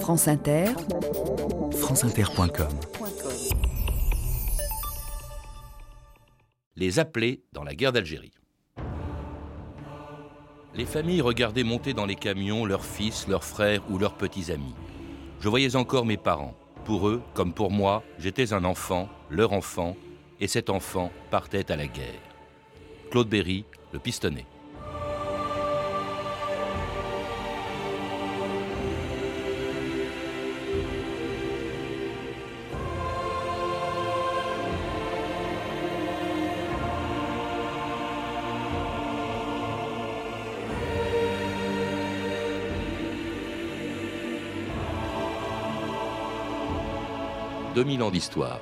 France Inter, franceinter.com Les appelés dans la guerre d'Algérie. Les familles regardaient monter dans les camions leurs fils, leurs frères ou leurs petits amis. Je voyais encore mes parents. Pour eux, comme pour moi, j'étais un enfant, leur enfant, et cet enfant partait à la guerre. Claude Berry, le pistonnet. 2000 ans d'histoire.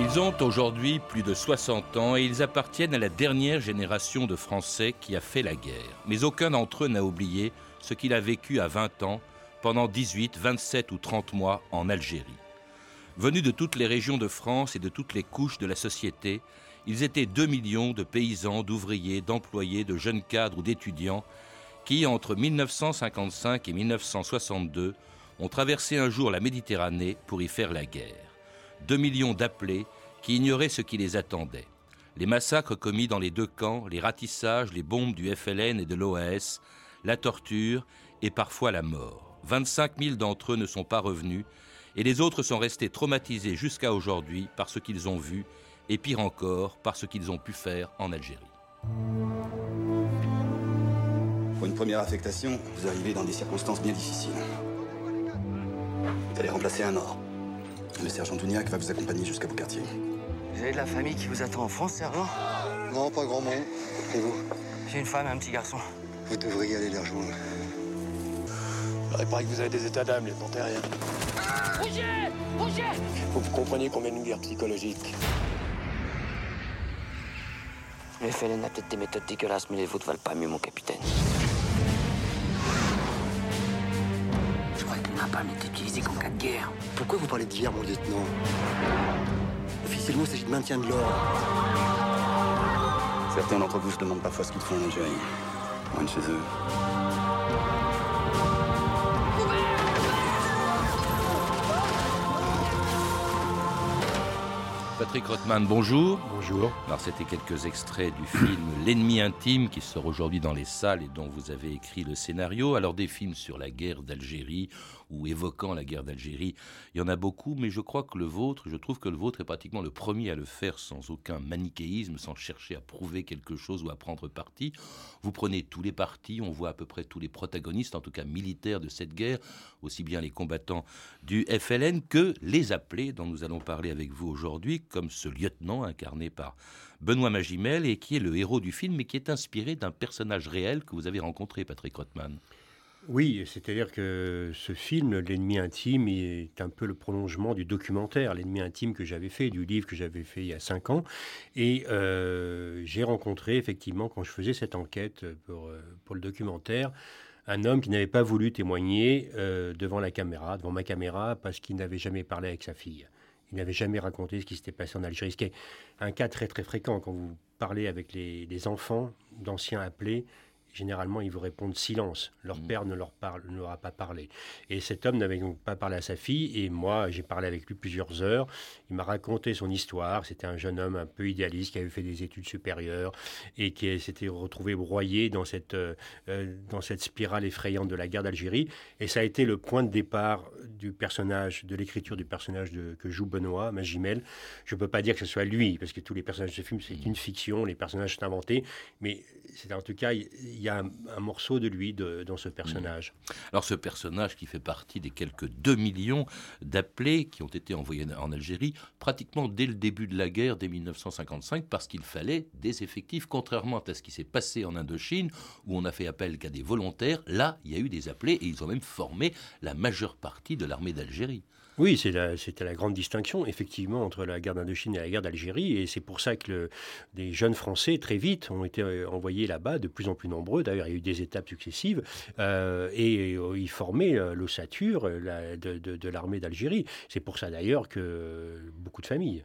Ils ont aujourd'hui plus de 60 ans et ils appartiennent à la dernière génération de Français qui a fait la guerre. Mais aucun d'entre eux n'a oublié ce qu'il a vécu à 20 ans pendant 18, 27 ou 30 mois en Algérie. Venus de toutes les régions de France et de toutes les couches de la société, ils étaient 2 millions de paysans, d'ouvriers, d'employés, de jeunes cadres ou d'étudiants qui, entre 1955 et 1962, ont traversé un jour la Méditerranée pour y faire la guerre. 2 millions d'appelés qui ignoraient ce qui les attendait. Les massacres commis dans les deux camps, les ratissages, les bombes du FLN et de l'OAS, la torture et parfois la mort. 25 000 d'entre eux ne sont pas revenus et les autres sont restés traumatisés jusqu'à aujourd'hui par ce qu'ils ont vu et pire encore par ce qu'ils ont pu faire en Algérie. Pour une première affectation, vous arrivez dans des circonstances bien difficiles. Vous allez remplacer un mort. Le sergent Douniac va vous accompagner jusqu'à vos quartiers. Vous avez de la famille qui vous attend en France, sergent? Non, pas grand monde. Et vous? J'ai une femme et un petit garçon. Vous devriez aller les rejoindre. Il paraît que vous avez des états d'âme, les terriens. Roger Roger Faut que vous compreniez qu'on mène une guerre psychologique. Le FLN a peut-être des méthodes dégueulasses, mais les vôtres valent pas mieux, mon capitaine. Je crois que le napalm est utilisé qu'en cas de guerre. Pourquoi vous parlez d'hier, mon lieutenant Officiellement, il s'agit de maintien de l'ordre. Certains d'entre vous se demandent parfois ce qu'ils font en Algérie. Loin de chez eux. Patrick Rothman, bonjour. Bonjour. Alors c'était quelques extraits du film L'ennemi intime qui sort aujourd'hui dans les salles et dont vous avez écrit le scénario. Alors des films sur la guerre d'Algérie ou évoquant la guerre d'Algérie, il y en a beaucoup, mais je crois que le vôtre, je trouve que le vôtre est pratiquement le premier à le faire sans aucun manichéisme, sans chercher à prouver quelque chose ou à prendre parti. Vous prenez tous les partis, on voit à peu près tous les protagonistes, en tout cas militaires de cette guerre, aussi bien les combattants du FLN que les appelés dont nous allons parler avec vous aujourd'hui comme ce lieutenant incarné par Benoît Magimel et qui est le héros du film, mais qui est inspiré d'un personnage réel que vous avez rencontré, Patrick Rothman. Oui, c'est-à-dire que ce film, L'ennemi intime, est un peu le prolongement du documentaire, L'ennemi intime que j'avais fait, du livre que j'avais fait il y a cinq ans. Et euh, j'ai rencontré effectivement, quand je faisais cette enquête pour, euh, pour le documentaire, un homme qui n'avait pas voulu témoigner euh, devant la caméra, devant ma caméra, parce qu'il n'avait jamais parlé avec sa fille. Il n'avait jamais raconté ce qui s'était passé en Algérie, ce qui est un cas très très fréquent quand vous parlez avec les, les enfants d'anciens appelés généralement, ils vous répondent silence. Leur mm. père ne leur, parle, ne leur a pas parlé. Et cet homme n'avait donc pas parlé à sa fille. Et moi, j'ai parlé avec lui plusieurs heures. Il m'a raconté son histoire. C'était un jeune homme un peu idéaliste qui avait fait des études supérieures et qui s'était retrouvé broyé dans cette, euh, euh, dans cette spirale effrayante de la guerre d'Algérie. Et ça a été le point de départ du personnage, de l'écriture du personnage de, que joue Benoît Magimel. Je ne peux pas dire que ce soit lui, parce que tous les personnages de ce film, c'est mm. une fiction. Les personnages sont inventés. Mais c'est en tout cas, il y a un, morceau de lui dans ce personnage. Mmh. Alors ce personnage qui fait partie des quelques 2 millions d'appelés qui ont été envoyés en Algérie pratiquement dès le début de la guerre, dès 1955, parce qu'il fallait des effectifs, contrairement à ce qui s'est passé en Indochine, où on a fait appel qu'à des volontaires, là, il y a eu des appelés et ils ont même formé la majeure partie de l'armée d'Algérie. Oui, c'était la, grande distinction, effectivement, entre la guerre d'Indochine et la guerre d'Algérie. Et c'est pour ça que des jeunes Français, très vite, ont été euh, envoyés là-bas, de plus en plus nombreux. D'ailleurs, il y a eu des étapes successives. Euh, et euh, ils formaient l'ossature de, l'armée d'Algérie. C'est pour ça, d'ailleurs, que beaucoup de familles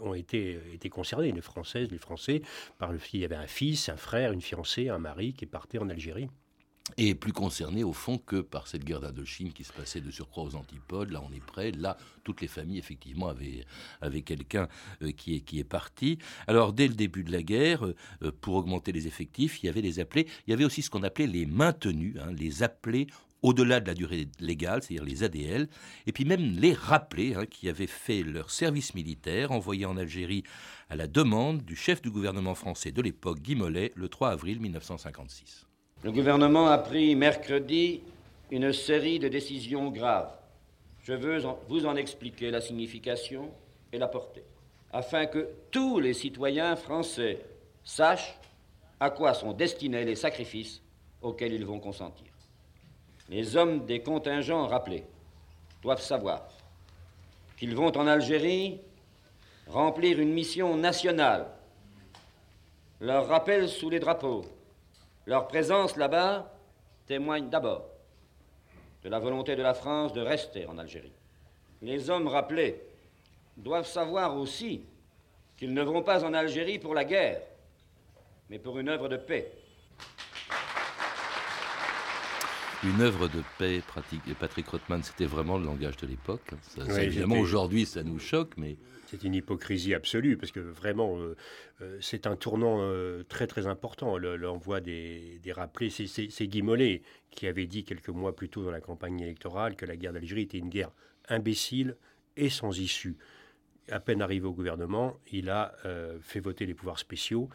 ont été, été concernés, les Françaises, les Français, par le il y avait un fils, un frère, une fiancée, un mari qui partait en Algérie et plus concerné au fond que par cette guerre d'Indochine qui se passait de surcroît aux antipodes. Là, on est prêt. Là, toutes les familles, effectivement, avaient, avaient quelqu'un euh, qui, est, qui est parti. Alors, dès le début de la guerre, euh, pour augmenter les effectifs, il y avait les appelés. Il y avait aussi ce qu'on appelait les maintenus, hein, les appelés au-delà de la durée légale, c'est-à-dire les ADL, et puis même les rappelés hein, qui avaient fait leur service militaire, envoyés en Algérie à la demande du chef du gouvernement français de l'époque, Guy Mollet, le 3 avril 1956. Le gouvernement a pris mercredi une série de décisions graves. Je veux vous en expliquer la signification et la portée, afin que tous les citoyens français sachent à quoi sont destinés les sacrifices auxquels ils vont consentir. Les hommes des contingents rappelés doivent savoir qu'ils vont en Algérie remplir une mission nationale. Leur rappel sous les drapeaux leur présence là-bas témoigne d'abord de la volonté de la France de rester en Algérie. Les hommes rappelés doivent savoir aussi qu'ils ne vont pas en Algérie pour la guerre, mais pour une œuvre de paix. Une œuvre de paix, Patrick Rothman, c'était vraiment le langage de l'époque. évidemment, aujourd'hui, ça nous choque, mais c'est une hypocrisie absolue, parce que vraiment, euh, euh, c'est un tournant euh, très très important, l'envoi des, des rappelés. C'est Guy Mollet qui avait dit quelques mois plus tôt dans la campagne électorale que la guerre d'Algérie était une guerre imbécile et sans issue. À peine arrivé au gouvernement, il a fait voter les pouvoirs spéciaux,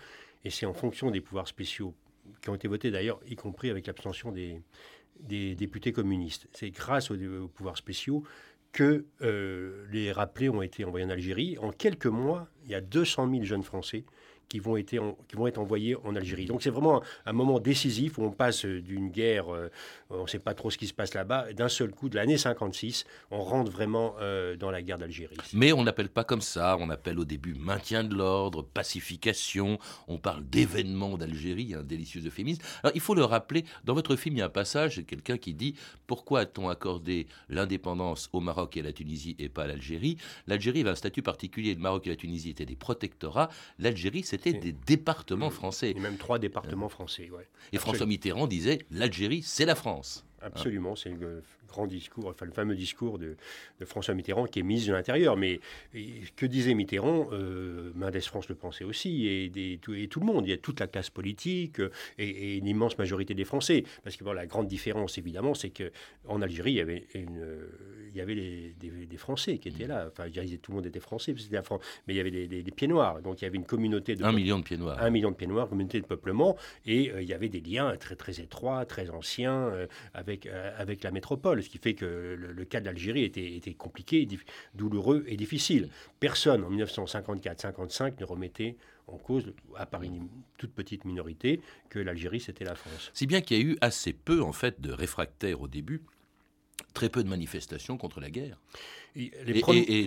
et c'est en fonction des pouvoirs spéciaux qui ont été votés d'ailleurs, y compris avec l'abstention des députés communistes. C'est grâce aux pouvoirs spéciaux que euh, les rappelés ont été envoyés en Algérie. En quelques mois, il y a 200 000 jeunes Français qui vont, être qui vont être envoyés en Algérie. Donc c'est vraiment un, moment décisif où on passe d'une guerre, euh, on ne sait pas trop ce qui se passe là-bas, d'un seul coup, de l'année 56, on rentre vraiment euh, dans la guerre d'Algérie. Mais on n'appelle pas comme ça, on appelle au début maintien de l'ordre, pacification, on parle d'événements d'Algérie, un délicieux euphémisme. Alors il faut le rappeler, dans votre film, il y a un passage, quelqu'un qui dit pourquoi a-t-on accordé l'indépendance au Maroc et à la Tunisie et pas à l'Algérie? L'Algérie avait un statut particulier, le Maroc et la Tunisie étaient des protectorats, l'Algérie c'est c'était des départements français. Et même trois départements français, ouais. Et François Mitterrand disait l'Algérie, c'est la France. Absolument, c'est le grand discours, enfin le fameux discours de, François Mitterrand qui est ministre de l'Intérieur. Mais que disait Mitterrand euh, Mendes France le pensait aussi, et, tout, et, tout, le monde, il y a toute la classe politique euh, et, une immense majorité des Français. Parce que bon, la grande différence, évidemment, c'est qu'en Algérie, il y avait, une, il y avait des, Français qui étaient là. Enfin, je tout le monde était français, c'était la France, mais il y avait des, pieds noirs. Donc il y avait une communauté de... Un million de pieds noirs. Un million de pieds noirs, communauté de peuplement, et euh, il y avait des liens très très étroits, très anciens avec euh, avec, la métropole, ce qui fait que le, cas d'Algérie était, était compliqué, douloureux et difficile. Personne en 1954-55 ne remettait en cause, à part une toute petite minorité, que l'Algérie c'était la France. Si bien qu'il y a eu assez peu en fait de réfractaires au début très peu de manifestations contre la guerre. Et,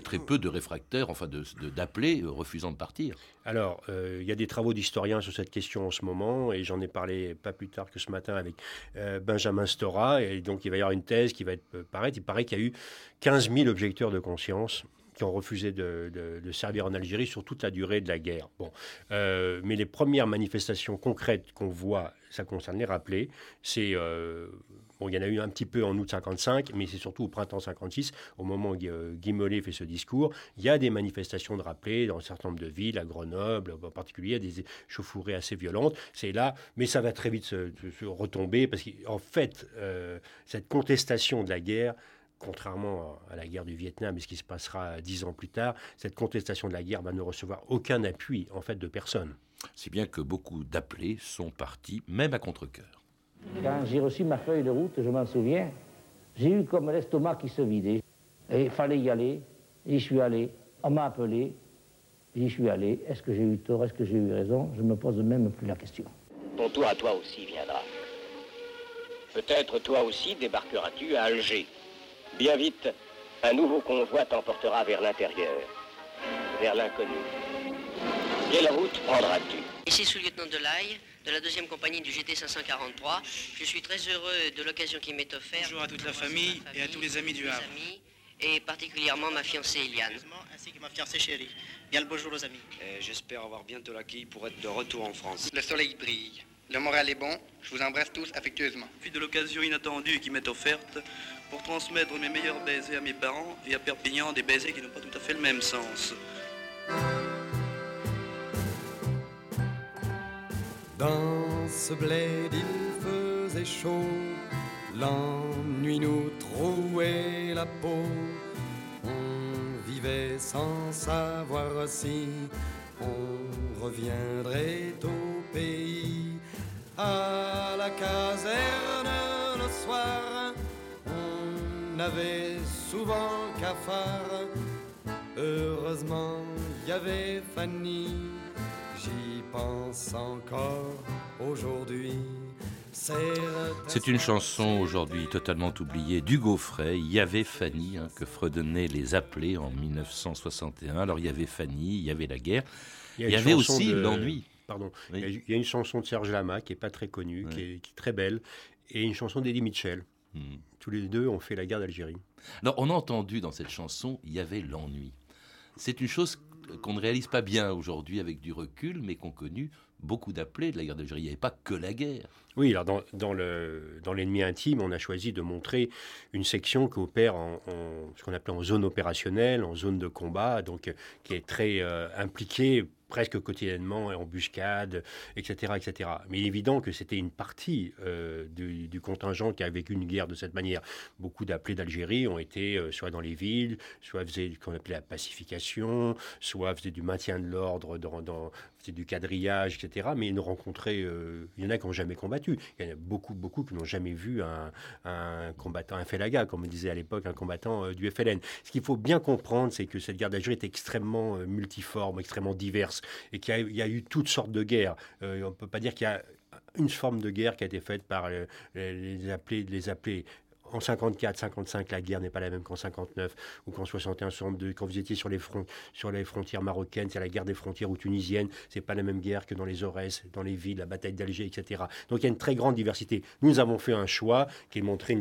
très peu de réfractaires, enfin d'appelés de, euh, refusant de partir. Alors, euh, il y a des travaux d'historiens sur cette question en ce moment, et j'en ai parlé pas plus tard que ce matin avec euh, Benjamin Stora, et donc il va y avoir une thèse qui va être paraître. Il paraît qu'il y a eu 15 000 objecteurs de conscience qui ont refusé de, servir en Algérie sur toute la durée de la guerre. Bon, mais les premières manifestations concrètes qu'on voit, ça concerne les rappelés, c'est il y en a eu un petit peu en août 55, mais c'est surtout au printemps 56, au moment où euh, Guy Mollet fait ce discours. Il y a des manifestations de rappelés dans un certain nombre de villes, à Grenoble en particulier, des chauffourées assez violentes. C'est là, mais ça va très vite se, retomber, parce qu'en fait, euh, cette contestation de la guerre, contrairement à la guerre du Vietnam et ce qui se passera dix ans plus tard, cette contestation de la guerre va ne recevoir aucun appui en fait de personne. Si bien que beaucoup d'appelés sont partis, même à contre-cœur. Quand j'ai reçu ma feuille de route, je m'en souviens, j'ai eu comme l'estomac qui se vidait. Et il fallait y aller. J'y suis allé. On m'a appelé. J'y suis allé. Est-ce que j'ai eu tort? Est-ce que j'ai eu raison? Je ne me pose même plus la question. Ton tour à toi aussi viendra. Peut-être toi aussi débarqueras-tu à Alger. Bien vite, un nouveau convoi t'emportera vers l'intérieur, vers l'inconnu. Quelle route prendras-tu Ici sous-lieutenant de l'Aille, de la deuxième compagnie du GT 543. Je suis très heureux de l'occasion qui m'est offerte. Bonjour à toute la famille, et à tous les amis du Havre. et particulièrement ma fiancée Eliane. Ainsi que ma fiancée chérie. Bien le bonjour aux amis. J'espère avoir bientôt la quille pour être de retour en France. Le soleil brille. Le moral est bon. Je vous embrasse tous affectueusement. Puis de l'occasion inattendue qui m'est offerte pour transmettre mes meilleurs baisers à mes parents et à Perpignan des baisers qui n'ont pas tout à fait le même sens. Dans ce bled il faisait chaud, l'ennui nous trouait la peau. On vivait sans savoir si on reviendrait au pays. À la caserne le soir, on avait souvent cafard. Heureusement, il y avait Fanny j'y pense encore aujourd'hui. C'est une chanson aujourd'hui totalement oubliée d'Hugo Frey. Il y avait Fanny, hein, que fredonnaient les appelés en 1961. Alors il y avait Fanny, il y avait la guerre. Il y, avait aussi l'ennui. Pardon. Il y a une chanson de Serge Lama qui est pas très connue, qui, est, très belle, et une chanson d'Eddie Mitchell. Hmm. Tous les deux ont fait la guerre d'Algérie. Alors on a entendu dans cette chanson, il y avait l'ennui. C'est une chose qu'on ne réalise pas bien aujourd'hui avec du recul, mais qu'ont connu beaucoup d'appelés de la guerre d'Algérie. Il n'y avait pas que la guerre. Oui, alors dans, dans, le, dans l'ennemi intime, on a choisi de montrer une section qui opère en, ce qu'on appelle en zone opérationnelle, en zone de combat, donc qui est très euh, impliquée presque quotidiennement, embuscades, etc., etc. Mais il est évident que c'était une partie euh, du, contingent qui a vécu une guerre de cette manière. Beaucoup d'appelés d'Algérie ont été euh, soit dans les villes, soit faisaient ce qu'on appelait la pacification, soit faisaient du maintien de l'ordre, dans, du quadrillage, etc. Mais ils ne rencontraient, euh, il y en a qui n'ont jamais combattu. Il y en a beaucoup, beaucoup qui n'ont jamais vu un, un, combattant, un Felaga, comme on disait à l'époque, un combattant du FLN. Ce qu'il faut bien comprendre, c'est que cette guerre d'Algérie est extrêmement multiforme, extrêmement diverse et qu'il y, a eu toutes sortes de guerres. Euh, on ne peut pas dire qu'il y a une forme de guerre qui a été faite par les, les appelés, les appelés en 54, 55, la guerre n'est pas la même qu'en 59 ou qu'en 61, 62. Quand vous étiez sur les, sur les frontières marocaines, c'est la guerre des frontières ou tunisiennes, c'est pas la même guerre que dans les Aurès, dans les villes, la bataille d'Alger, etc. Donc il y a une très grande diversité. Nous avons fait un choix qui est montré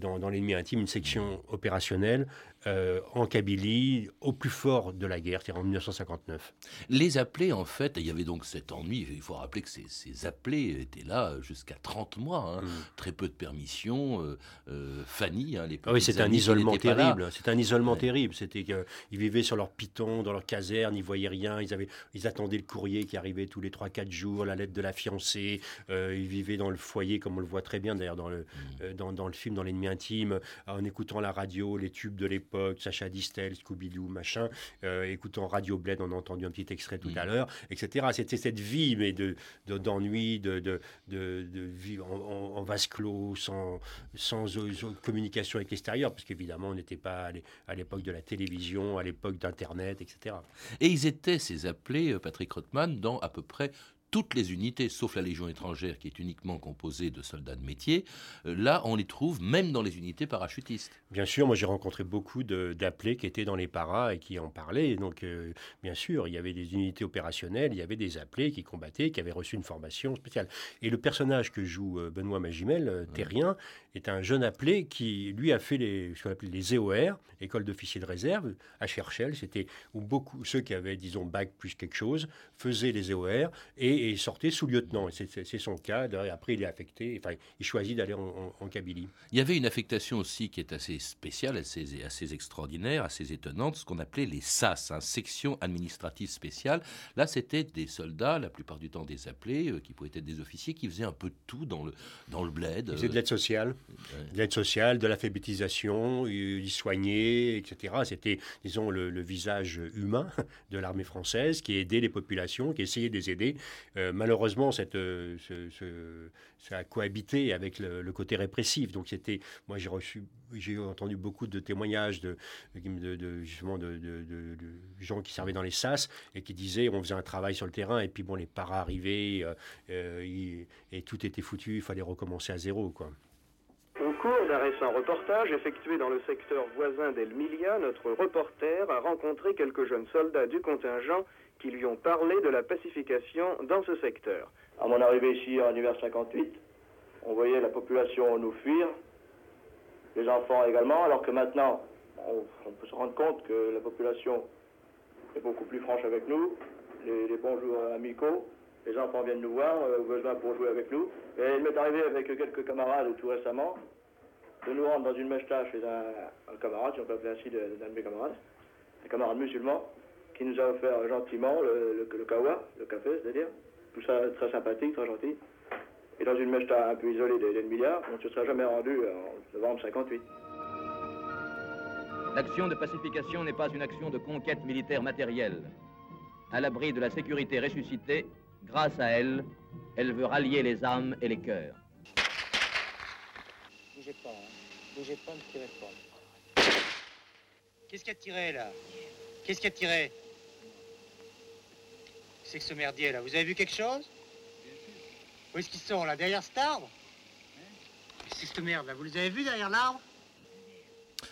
dans, dans l'ennemi intime, une section opérationnelle euh, en Kabylie, au plus fort de la guerre, c'est-à-dire en 1959. Les appelés, en fait, il y avait donc cet ennui. Il faut rappeler que ces, ces appelés étaient là jusqu'à 30 mois, hein. mm. très peu de permissions. Euh, euh, Fanny, hein, les ah Oui, c'est un isolement terrible. C'est un isolement terrible. C'était qu'ils vivaient sur leur piton, dans leur caserne, ils voyaient rien. Ils, avaient, ils attendaient le courrier qui arrivait tous les 3-4 jours, la lettre de la fiancée. ils vivaient dans le foyer, comme on le voit très bien d'ailleurs dans, le mm. dans, dans, le film, dans l'ennemi intime, en écoutant la radio, les tubes de l'époque Sacha Distel, Scooby-Doo, machin, euh, écoutant Radio Bled, on a entendu un petit extrait tout à l'heure, etc. C'était cette vie, mais de, d'ennui, de, de, de, vivre en, vase clos, sans, sans, communication avec l'extérieur, parce qu'évidemment, on n'était pas à l'époque de la télévision, à l'époque d'Internet, etc. Et ils étaient, ces appelés, euh, Patrick Rothman, dans à peu près toutes les unités, sauf la Légion étrangère qui est uniquement composée de soldats de métier, euh, là on les trouve même dans les unités parachutistes. Bien sûr, moi j'ai rencontré beaucoup d'appelés qui étaient dans les paras et qui en parlaient. Donc euh, bien sûr, il y avait des unités opérationnelles, il y avait des appelés qui combattaient, qui avaient reçu une formation spéciale. Et le personnage que joue euh, Benoît Magimel, Terrien, est un jeune appelé qui lui a fait les, ce qu'on appelle les EOR, école d'officiers de réserve, à Cherchel. C'était où beaucoup, ceux qui avaient, disons, bac plus quelque chose, faisaient les EOR et et sortait sous-lieutenant. C'est son cas. Après, il est affecté, enfin, il choisit d'aller en, Kabylie. Il y avait une affectation aussi qui est assez spéciale, assez, assez extraordinaire, assez étonnante, ce qu'on appelait les SAS, hein, section administrative spéciale. Là, c'était des soldats, la plupart du temps des appelés, euh, qui pouvaient être des officiers, qui faisaient un peu de tout dans le, dans le bled. Ils faisaient de l'aide sociale, de l'aide sociale, de l'alphabétisation, ils soignaient, etc. C'était, disons, le, le, visage humain de l'armée française qui aidait les populations, qui essayait de les aider. Euh, malheureusement, euh, ça a cohabité avec le, côté répressif. Donc c'était, moi j'ai entendu beaucoup de témoignages de, de, justement de, gens qui servaient dans les SAS et qui disaient on faisait un travail sur le terrain et puis bon les paras arrivaient euh, et tout était foutu, il fallait recommencer à zéro quoi. Au cours d'un récent reportage effectué dans le secteur voisin d'El-Milia, notre reporter a rencontré quelques jeunes soldats du contingent qui lui ont parlé de la pacification dans ce secteur. À mon arrivée ici en hiver 58, on voyait la population nous fuir, les enfants également, alors que maintenant, on, peut se rendre compte que la population est beaucoup plus franche avec nous, les, les bonjours amicaux, les enfants viennent nous voir, euh, besoin pour jouer avec nous. Et il m'est arrivé avec quelques camarades tout récemment de nous rendre dans une mèche-tâche chez un, camarade, si on peut appeler ainsi d'un de mes camarades, un camarade musulman, qui nous a offert gentiment le, le, kawa, le café, c'est-à-dire, tout ça très sympathique, très gentil. Et dans une mèche un peu isolée des, milliards, on ne se serait jamais rendu en novembre 58. L'action de pacification n'est pas une action de conquête militaire matérielle. À l'abri de la sécurité ressuscitée, grâce à elle, elle veut rallier les âmes et les cœurs. Bougez pas, hein. bougez pas, ne tirez pas. Qu'est-ce qui a tiré là? Qu'est-ce qui a tiré? C'est que ce merdier là, vous avez vu quelque chose? Où est-ce qu'ils sont là? Derrière cet arbre? C'est cette merde là, vous les avez vus derrière l'arbre?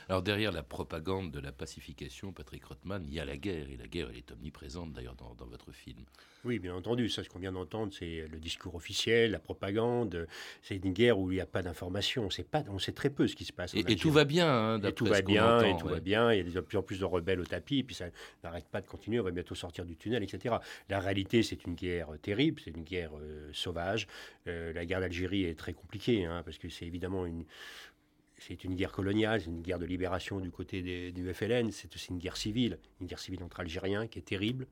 Alors derrière la propagande de la pacification, Patrick Rothman, il y a la guerre, et la guerre elle est omniprésente d'ailleurs dans, votre film. Oui, bien entendu, ça ce qu'on vient d'entendre, c'est le discours officiel, la propagande, c'est une guerre où il n'y a pas d'information, on sait très peu ce qui se passe. Et, tout va bien, hein, et tout va bien, et tout va bien, il y a de plus en plus de rebelles au tapis, et puis ça n'arrête pas de continuer, on va bientôt sortir du tunnel, etc. La réalité, c'est une guerre terrible, c'est une guerre euh, sauvage. Euh, la guerre d'Algérie est très compliquée, hein, parce que c'est évidemment une c'est une guerre coloniale, c'est une guerre de libération du côté du FLN, c'est aussi une guerre civile, une guerre civile entre Algériens qui est terrible,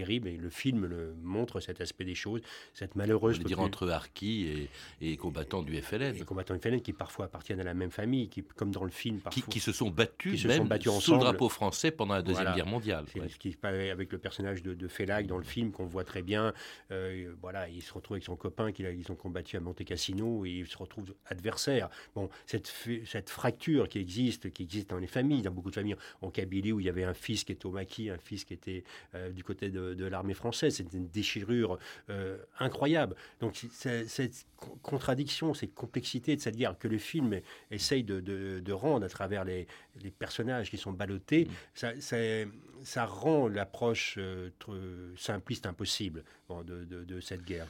terrible et le film le montre cet aspect des choses, cette malheureuse. Je veux dire entre harkis et, combattants du FLN. Et combattants du FLN qui parfois appartiennent à la même famille, qui, comme dans le film parfois. Qui, se sont battus, même sous le drapeau français pendant la Deuxième Guerre mondiale. C'est ce qui avec le personnage de, de Félac dans le film qu'on voit très bien. Euh, voilà, il se retrouve avec son copain qu'ils ont combattu à Monte Cassino et il se retrouve adversaire. Bon, cette, cette fracture qui existe, qui existe dans les familles, dans beaucoup de familles en Kabylie où il y avait un fils qui était au maquis, un fils qui était euh, du côté de de, l'armée française. C'est une déchirure euh, incroyable. Donc cette contradiction, cette complexité de cette guerre que le film essaye de, rendre à travers les, personnages qui sont ballottés, mmh. ça, rend l'approche euh, simpliste impossible de cette guerre.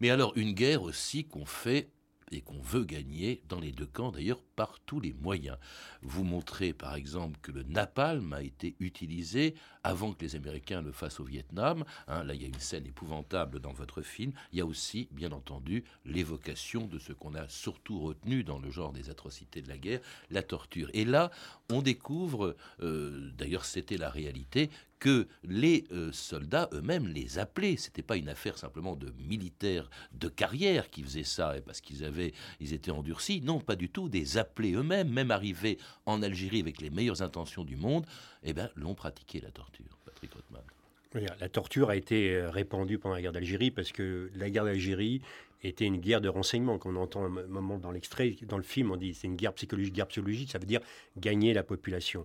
Mais alors une guerre aussi qu'on fait et qu'on veut gagner dans les deux camps d'ailleurs par tous les moyens. Vous montrez par exemple que le napalm a été utilisé avant que les Américains le fassent au Vietnam. Hein. là, il y a une scène épouvantable dans votre film. Il y a aussi, bien entendu, l'évocation de ce qu'on a surtout retenu dans le genre des atrocités de la guerre, la torture. Et là, on découvre, euh, d'ailleurs c'était la réalité, que les euh, soldats eux-mêmes les appelaient. C'était pas une affaire simplement de militaires de carrière qui faisaient ça parce qu'ils avaient, ils étaient endurcis. Non, pas du tout. Des appelés eux-mêmes, même arrivés en Algérie avec les meilleures intentions du monde, eh ben, l'ont pratiqué la torture. Patrick Rothman. La torture a été euh, répandue pendant la guerre d'Algérie parce que la guerre d'Algérie était une guerre de renseignement qu'on entend un moment dans l'extrait, dans le film, on dit c'est une guerre psychologique, guerre psychologique, ça veut dire gagner la population.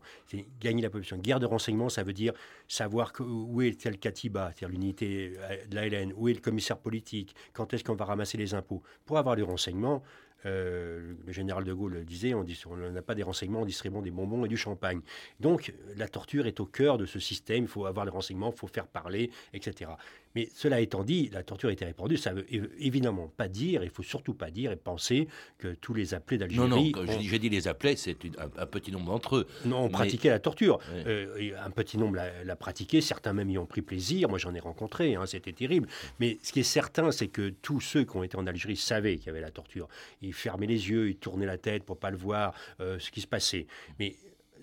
Gagner la population. Guerre de renseignement, ça veut dire savoir où est tel Katiba, c'est-à-dire l'unité euh, de la LN, où est le commissaire politique, quand est-ce qu'on va ramasser les impôts. Pour avoir du renseignement, euh, le général de Gaulle disait, on n'a pas des renseignements, on distribue des bonbons et du champagne. Donc la torture est au cœur de ce système, il faut avoir les renseignements, il faut faire parler, etc. Mais cela étant dit, la torture a été répandue, ça veut évidemment pas dire, il faut surtout pas dire et penser que tous les appelés d'Algérie... Non, non, j'ai dit les appelés, c'est un, petit nombre d'entre eux. Non, on pratiquait la torture. Euh, un petit nombre l'a pratiqué, certains même y ont pris plaisir, moi j'en ai rencontré, hein, c'était terrible. Mais ce qui est certain, c'est que tous ceux qui ont été en Algérie savaient qu'il y avait la torture. Ils fermaient les yeux, ils tournaient la tête pour pas le voir, euh, ce qui se passait. Mais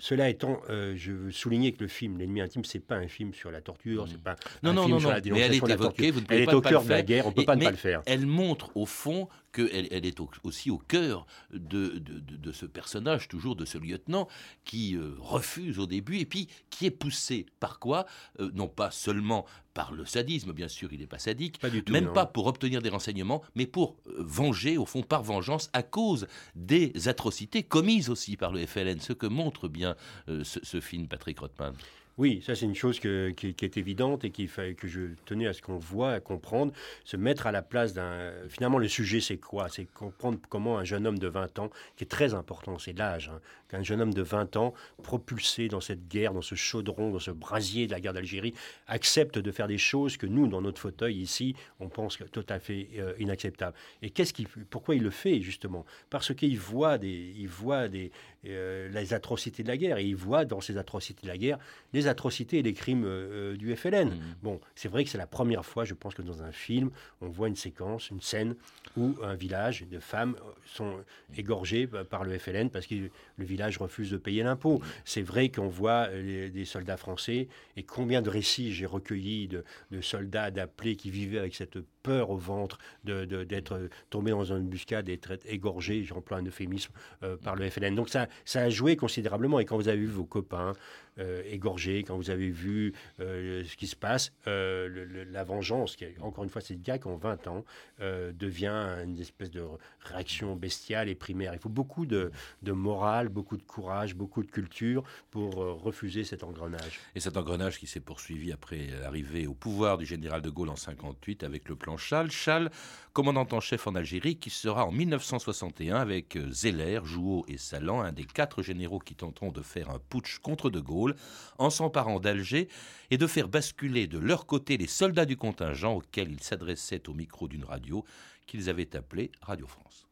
cela étant, euh, je veux souligner que le film L'ennemi intime, c'est pas un film sur la torture, c'est pas non, un non, film non, sur la mais elle est évoquée, vous ne pouvez elle pas est au cœur de la guerre, on peut pas ne pas le faire. Elle montre au fond qu'elle elle est aussi au cœur de, de, ce personnage, toujours de ce lieutenant, qui euh, refuse au début et puis qui est poussé. Par quoi? Euh, Non pas seulement par le sadisme, bien sûr, il n'est pas sadique, même pas pour obtenir des renseignements, mais pour euh, venger, au fond, par vengeance, à cause des atrocités commises aussi par le FLN, ce que montre bien ce, film Patrick Rothman. Oui, ça c'est une chose qui, est évidente et qui, que je tenais à ce qu'on voit, à comprendre, se mettre à la place d'un... Finalement, le sujet c'est quoi? C'est comprendre comment un jeune homme de 20 ans, qui est très important, c'est l'âge, hein, qu'un jeune homme de 20 ans, propulsé dans cette guerre, dans ce chaudron, dans ce brasier de la guerre d'Algérie, accepte de faire des choses que nous, dans notre fauteuil ici, on pense tout à fait euh, inacceptables. Et qu'est-ce qui, pourquoi il le fait justement? Parce qu'il voit, des, il voit des, euh, les atrocités de la guerre et il voit dans ces atrocités de la guerre les atrocités et les crimes euh, du FLN. Mmh. Bon, c'est vrai que c'est la première fois, je pense que dans un film, on voit une séquence, une scène où un village de femmes sont égorgées par le FLN parce que le village refuse de payer l'impôt. C'est vrai qu'on voit euh, des soldats français et combien de récits j'ai recueillis de, soldats d'appelés qui vivaient avec cette peur au ventre d'être de, tombés dans une embuscade d'être égorgés, j'emploie un euphémisme, euh, par le FLN. Donc ça, ça a joué considérablement. Et quand vous avez vu vos copains euh, égorgés, quand vous avez vu euh, ce qui se passe, la vengeance, qui encore une fois, c'est gars qui ont 20 ans, devient une espèce de réaction bestiale et primaire. Il faut beaucoup de, de morale, beaucoup de courage, beaucoup de culture pour refuser cet engrenage. Et cet engrenage qui s'est poursuivi après l'arrivée au pouvoir du général de Gaulle en 58 avec le plan Chal. Commandant en chef en Algérie, qui sera en 1961 avec Zeller, Jouot et Salan, un des quatre généraux qui tenteront de faire un putsch contre De Gaulle, en s'emparant d'Alger et de faire basculer de leur côté les soldats du contingent auxquels ils s'adressaient au micro d'une radio qu'ils avaient appelée Radio France.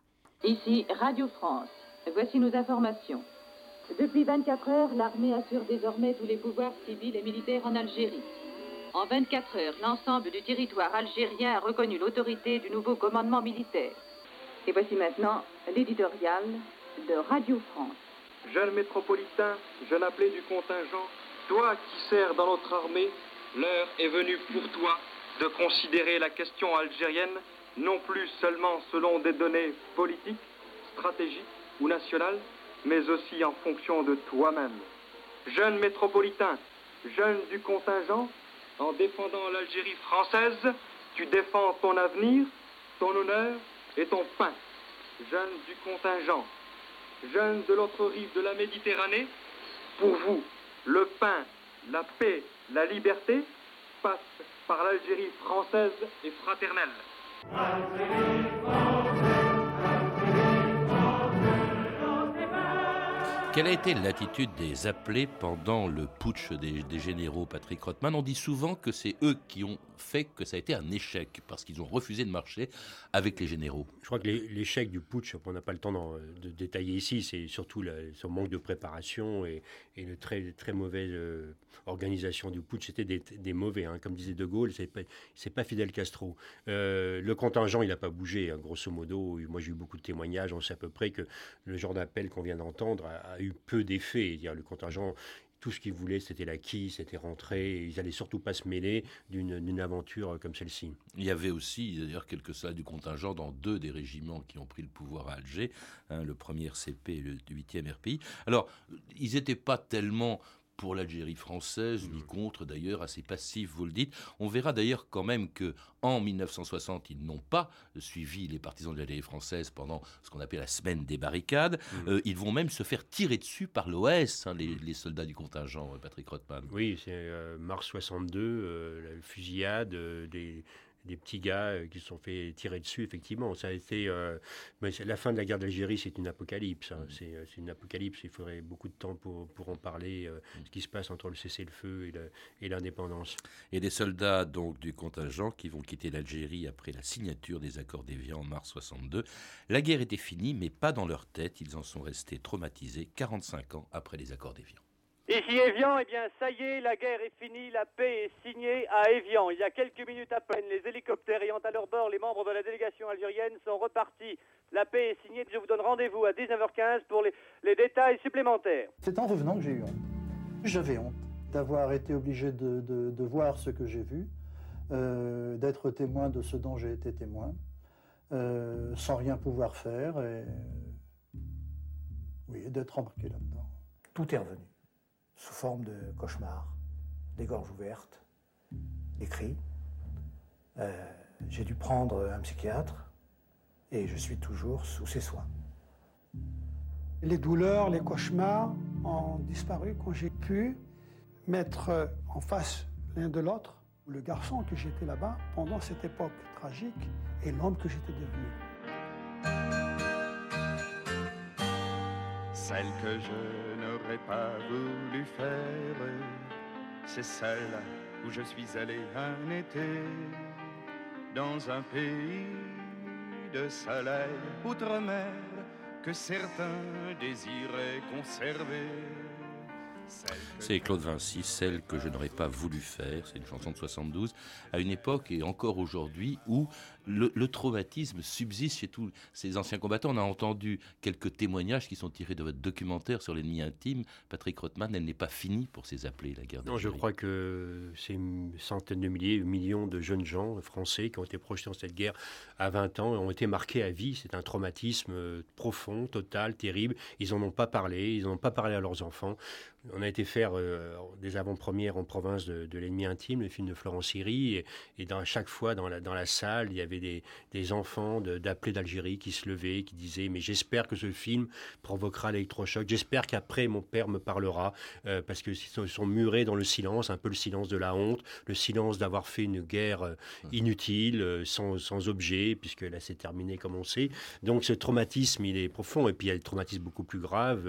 Ici Radio France. Voici nos informations. Depuis 24 heures, l'armée assure désormais tous les pouvoirs civils et militaires en Algérie. En 24 heures, l'ensemble du territoire algérien a reconnu l'autorité du nouveau commandement militaire. Et voici maintenant l'éditorial de Radio France. Jeune métropolitain, jeune appelé du contingent, toi qui sers dans notre armée, l'heure est venue pour toi de considérer la question algérienne non plus seulement selon des données politiques, stratégiques ou nationales, mais aussi en fonction de toi-même. Jeune métropolitain, jeune du contingent, en défendant l'Algérie française, tu défends ton avenir, ton honneur et ton pain. Jeunes du contingent, jeunes de l'autre rive de la Méditerranée, pour vous, le pain, la paix, la liberté passent par l'Algérie française et fraternelle. Quelle a été l'attitude des appelés pendant le putsch des, généraux Patrick Rothman? On dit souvent que c'est eux qui ont fait que ça a été un échec, parce qu'ils ont refusé de marcher avec les généraux. Je crois que l'échec du putsch, on n'a pas le temps de détailler ici, c'est surtout son manque de préparation et, une très, très mauvaise euh, organisation du putsch. C'était des, mauvais, hein. comme disait De Gaulle, c'est pas, pas Fidel Castro. Euh, le contingent, il n'a pas bougé, hein, grosso modo. Moi, j'ai eu beaucoup de témoignages, on sait à peu près que le genre d'appel qu'on vient d'entendre a, eu peu d'effet. Le contingent, tout ce qu'ils voulaient, c'était l'acquis, c'était rentrer. Ils n'allaient surtout pas se mêler d'une aventure comme celle-ci. Il y avait aussi, d'ailleurs, quelques soldats du contingent dans deux des régiments qui ont pris le pouvoir à Alger, hein, le premier CP et le 8e RPI. Alors, ils n'étaient pas tellement pour l'Algérie française, ni contre d'ailleurs, assez passif, vous le dites. On verra d'ailleurs quand même que en 1960, ils n'ont pas suivi les partisans de l'Algérie française pendant ce qu'on appelle la semaine des barricades. Mmh. Euh, ils vont même se faire tirer dessus par l'OS, hein, les, soldats du contingent, Patrick Rothman. Oui, c'est euh, mars 62, euh, la fusillade des des petits gars euh, qui se sont fait tirer dessus, effectivement. Ça a été. Euh, mais la fin de la guerre d'Algérie, c'est une apocalypse. Hein. Euh, c'est une apocalypse. Il faudrait beaucoup de temps pour, pour en parler, ce qui se passe entre le cessez-le-feu et l'indépendance. Et des soldats donc du contingent qui vont quitter l'Algérie après la signature des accords d'Évian en mars 62. La guerre était finie, mais pas dans leur tête. Ils en sont restés traumatisés 45 ans après les accords d'Évian. Ici Evian, eh bien ça y est, la guerre est finie, la paix est signée à Evian. Il y a quelques minutes à peine, les hélicoptères ayant à leur bord les membres de la délégation algérienne sont repartis. La paix est signée, je vous donne rendez-vous à 19h15 pour les, détails supplémentaires. C'est en revenant que j'ai eu honte. J'avais honte d'avoir été obligé de, voir ce que j'ai vu, euh, d'être témoin de ce dont j'ai été témoin, euh, sans rien pouvoir faire, et oui, d'être embarqué là-dedans. Tout est revenu sous forme de cauchemars, des gorges ouvertes, des cris. Euh, j'ai dû prendre un psychiatre et je suis toujours sous ses soins. Les douleurs, les cauchemars ont disparu quand j'ai pu mettre en face l'un de l'autre le garçon que j'étais là-bas pendant cette époque tragique et l'homme que j'étais devenu. Celle que je n'aurais pas voulu faire, c'est celle où je suis allé un été dans un pays de soleil outre-mer que certains désiraient conserver. C'est Claude Vinci, celle que je n'aurais pas voulu faire, c'est une chanson de 72, à une époque et encore aujourd'hui où le, traumatisme subsiste chez tous ces anciens combattants. On a entendu quelques témoignages qui sont tirés de votre documentaire sur l'ennemi intime. Patrick Rothman, elle n'est pas finie pour ces appelés, la guerre Non, je crois que c'est une centaine de milliers, millions de jeunes gens français qui ont été projetés dans cette guerre à 20 ans ont été marqués à vie. C'est un traumatisme euh, profond, total, terrible. Ils n'en ont pas parlé, ils n'en ont pas parlé à leurs enfants. On a été faire euh, des avant-premières en province de, l'ennemi intime, le film de Florence Siri, et, et, chaque fois dans la, salle, il y avait des, enfants d'appelés d'Algérie qui se levaient, qui disaient Mais j'espère que ce film provoquera l'électrochoc, j'espère qu'après mon père me parlera, euh, parce qu'ils sont, sont, murés dans le silence, un peu le silence de la honte, le silence d'avoir fait une guerre euh, inutile, sans, sans objet, puisque là c'est terminé comme on sait. Donc ce traumatisme, il est profond, et puis il y a des traumatismes beaucoup plus graves.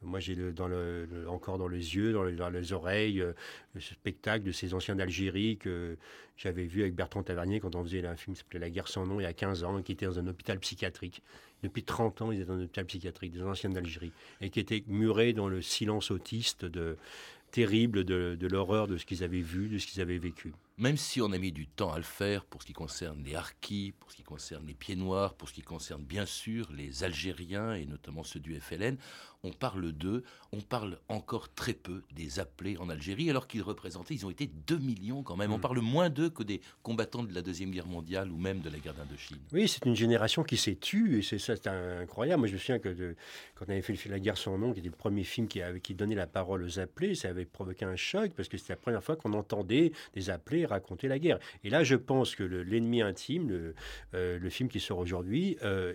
moi j'ai dans le encore dans les yeux, dans les, oreilles, euh, le spectacle de ces anciens d'Algérie que j'avais vu avec Bertrand Tavernier quand on faisait un film qui s'appelait La guerre sans nom il y a 15 ans, qui était dans un hôpital psychiatrique. Depuis 30 ans, ils étaient dans un hôpital psychiatrique, des anciens d'Algérie, et qui étaient murés dans le silence autiste de, terrible de l'horreur de ce qu'ils avaient vu, de ce qu'ils avaient vécu. Même si on a mis du temps à le faire pour ce qui concerne les harkis, pour ce qui concerne les pieds noirs, pour ce qui concerne bien sûr les Algériens et notamment ceux du FLN, on parle d'eux, on parle encore très peu des appelés en Algérie, alors qu'ils représentaient, ils ont été 2 millions quand même. On mm. parle moins d'eux que des combattants de la Deuxième Guerre mondiale ou même de la guerre d'Indochine. Oui, c'est une génération qui s'est tue, et c'est ça, c'est incroyable. Moi, je me souviens que quand on avait fait le film La guerre sans nom, qui était le premier film qui, avait, qui donnait la parole aux appelés, ça avait provoqué un choc, parce que c'était la première fois qu'on entendait des appelés raconter la guerre. Et là, je pense que L'ennemi intime, le, euh, le, film qui sort aujourd'hui, euh,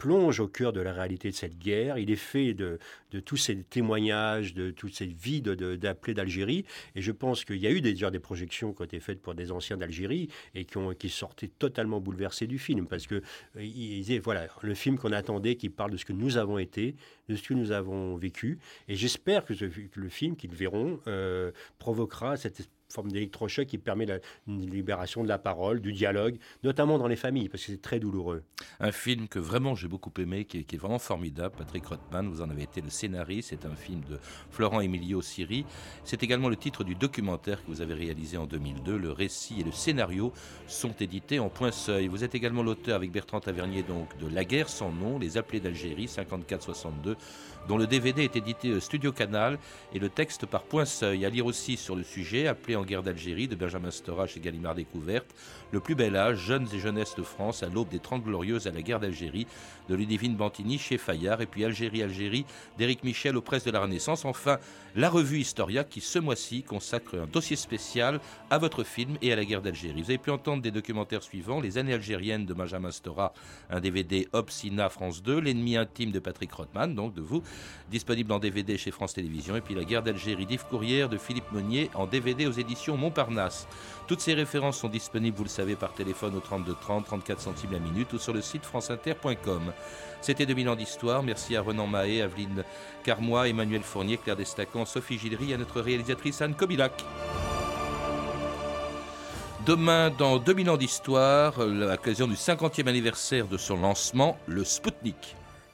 plonge au cœur de la réalité de cette guerre. Il est fait de, tous ces témoignages, de toute cette vie d'appelés d'Algérie. Et je pense qu'il y a eu déjà des projections qui ont été faites pour des anciens d'Algérie et qui, ont, qui sortaient totalement bouleversés du film. Parce que euh, ils voilà, le film qu'on attendait, qui parle de ce que nous avons été, de ce que nous avons vécu. Et j'espère que, le film qu'ils verront provoquera cette forme d'électrochoc qui permet la libération de la parole, du dialogue, notamment dans les familles, parce que c'est très douloureux. Un film que vraiment j'ai beaucoup aimé, qui est, vraiment formidable. Patrick Rothman, vous en avez été le scénariste. C'est un film de Florent Emilio Siri. C'est également le titre du documentaire que vous avez réalisé en 2002. Le récit et le scénario sont édités en point seuil. Vous êtes également l'auteur avec Bertrand Tavernier donc de La guerre sans nom, Les appelés d'Algérie 54-62 dont le DVD est édité Studio Canal et le texte par point seuil. À lire aussi sur le sujet, appelé en guerre d'Algérie de Benjamin Stora chez Gallimard Découverte, Le plus bel âge, jeunes et jeunesse de France à l'aube des Trente Glorieuses à la guerre d'Algérie de Ludivine Bantini chez Fayard et puis Algérie Algérie d'Éric Michel aux presses de la Renaissance. Enfin, la revue Historia qui ce mois-ci consacre un dossier spécial à votre film et à la guerre d'Algérie. Vous avez pu entendre des documentaires suivants Les années algériennes de Benjamin Stora, un DVD Obsina France 2, L'ennemi intime de Patrick Rothman, donc de vous, disponible en DVD chez France Télévisions, et puis La guerre d'Algérie d'Yves Courrière de Philippe Meunier en DVD aux éditions Montparnasse. Toutes ces références sont disponibles, vous le savez, par téléphone au 32 30, 34 centimes la minute ou sur le site franceinter.com. C'était 2000 ans d'histoire. Merci à Renan Mahé, Aveline Carmois, Emmanuel Fournier, Claire Destacan, Sophie Gildery et à notre réalisatrice Anne Kobilac. Demain, dans 2000 ans d'histoire, l'occasion du 50e anniversaire de son lancement, le Spoutnik.